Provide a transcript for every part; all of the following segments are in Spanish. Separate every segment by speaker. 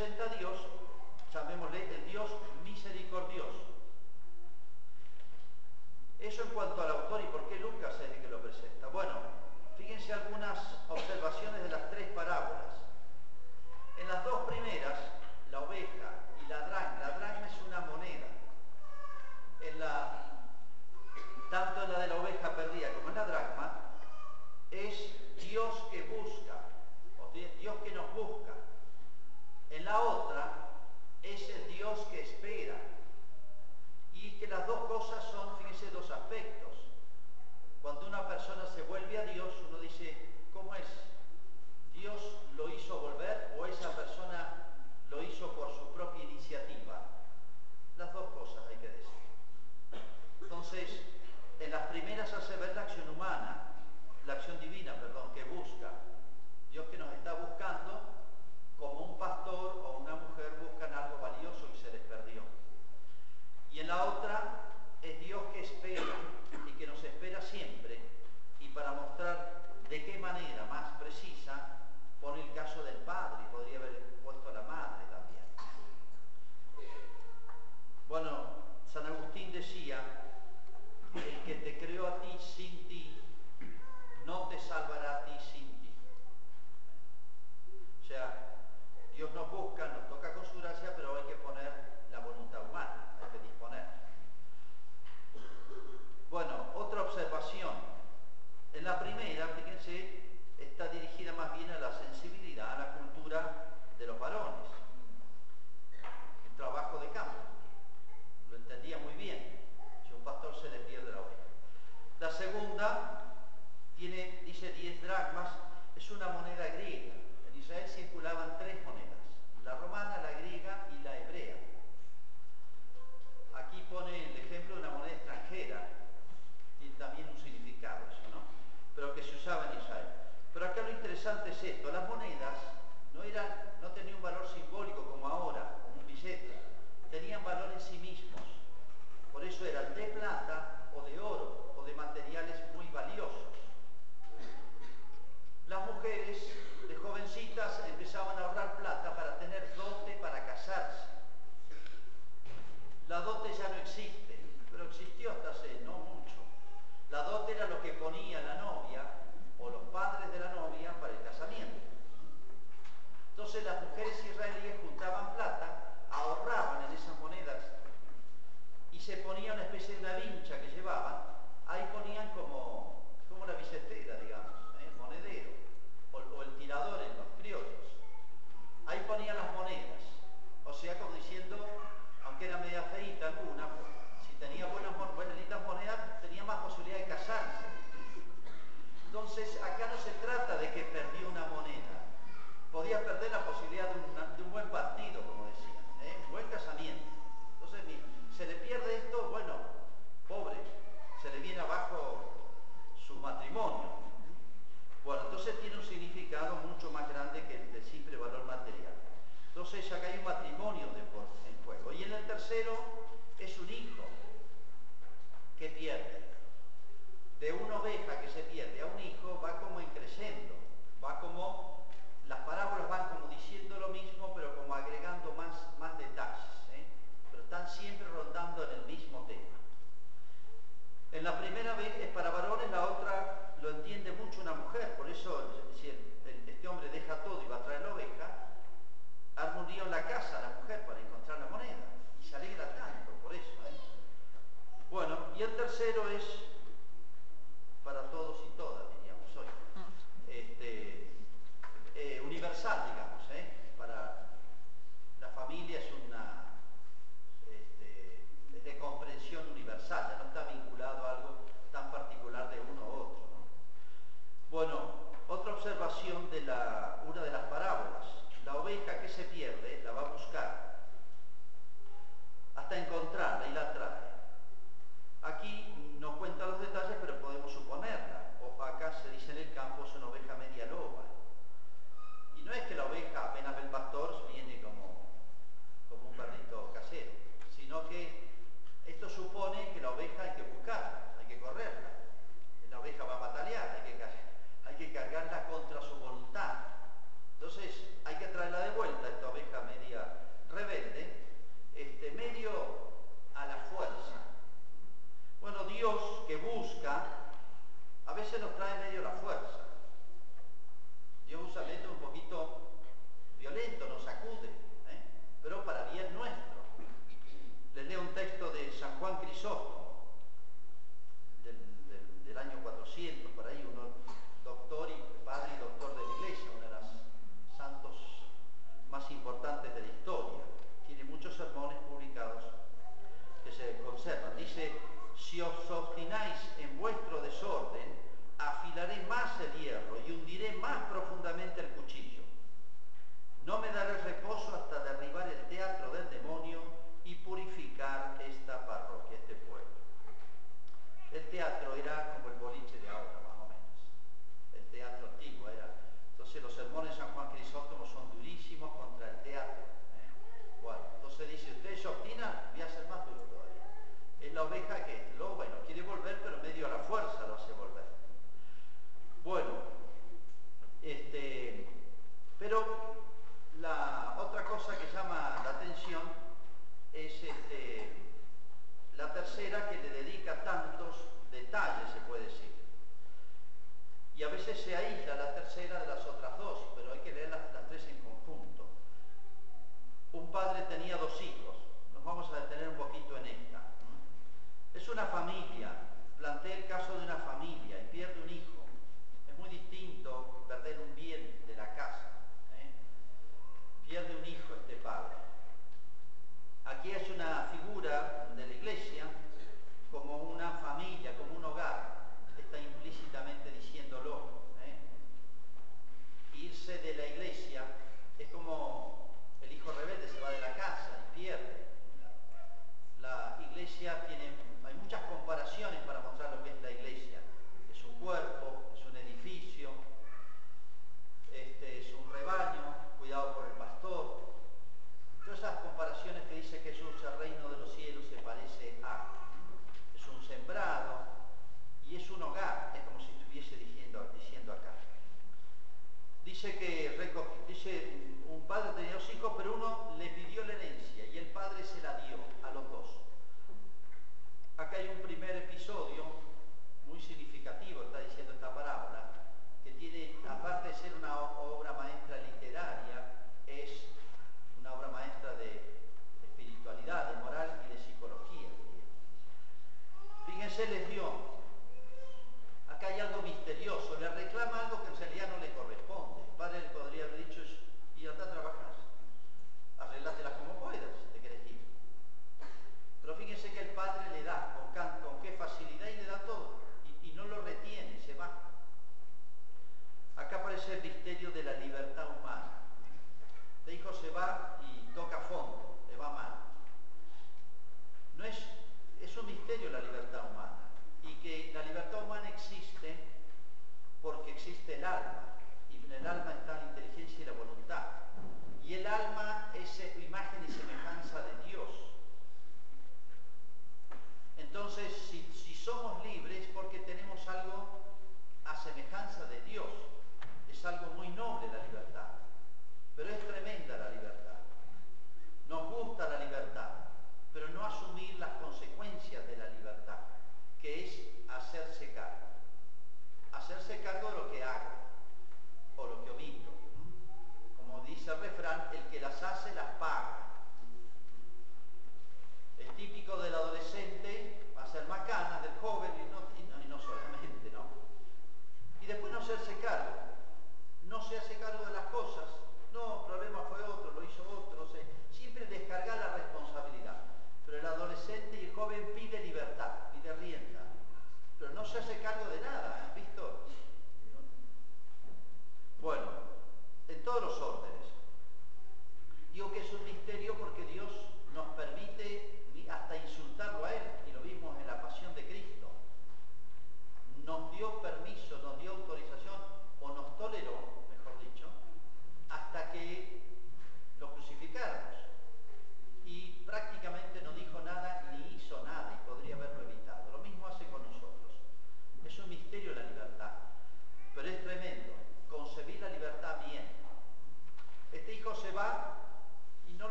Speaker 1: representa a Dios, llamémosle el Dios misericordioso. Eso en cuanto al autor y por qué Lucas es el que lo presenta. Bueno, fíjense algunas observaciones de las tres parábolas. En las dos primeras, la oveja y la dracma, la dracma es una moneda. En la, tanto en la de la oveja perdida como en la dracma, es Dios que busca, o Dios que nos busca. En la otra es el Dios que espera. Y que las dos cosas son, fíjense, dos aspectos. Cuando una persona se vuelve a Dios, uno dice,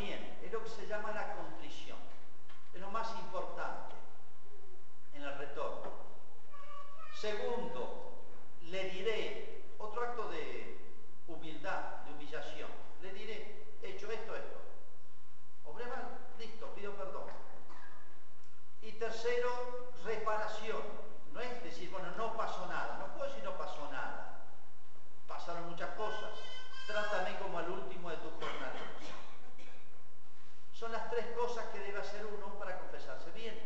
Speaker 1: bien, es lo que se llama la contrición. Es lo más importante en el retorno. Segundo, le diré, otro acto de humildad, de humillación, le diré, he hecho esto, esto. Obré mal, listo, pido perdón. Y tercero, reparación. No es decir, bueno, no pasó nada. No puedo decir no pasó nada. Pasaron muchas cosas. Trátame como al último de tus jornadas. Son las tres cosas que debe hacer uno para confesarse bien.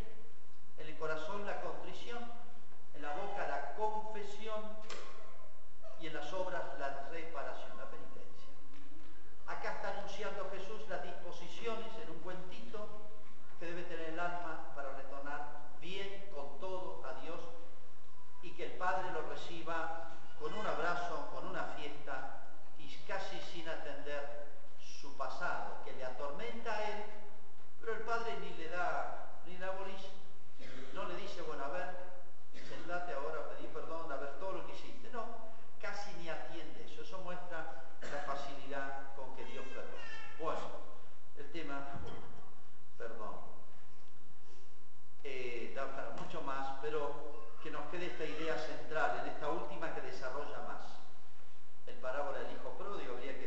Speaker 1: En el corazón la contrición, en la boca la confesión y en las obras la reparación, la penitencia. Acá está anunciando Jesús las disposiciones en un cuentito que debe tener el alma está él, pero el padre ni le da, ni le da bolilla. No le dice, bueno, a ver, sentate ahora a pedir perdón, a ver todo lo que hiciste. No, casi ni atiende eso. Eso muestra la facilidad con que Dios perdona. Bueno, el tema, perdón, eh, da para mucho más, pero que nos quede esta idea central, en esta última que desarrolla más. El parábola del hijo pródigo habría que